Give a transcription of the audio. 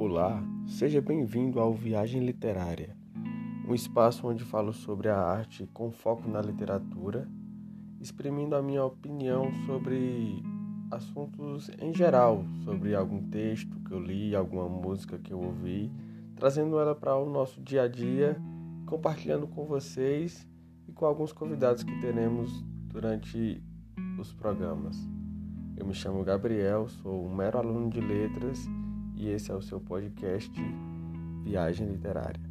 Olá, seja bem-vindo ao Viagem Literária, um espaço onde falo sobre a arte com foco na literatura, exprimindo a minha opinião sobre assuntos em geral, sobre algum texto que eu li, alguma música que eu ouvi, trazendo ela para o nosso dia a dia, compartilhando com vocês e com alguns convidados que teremos durante os programas. Eu me chamo Gabriel, sou um mero aluno de letras e esse é o seu podcast Viagem Literária.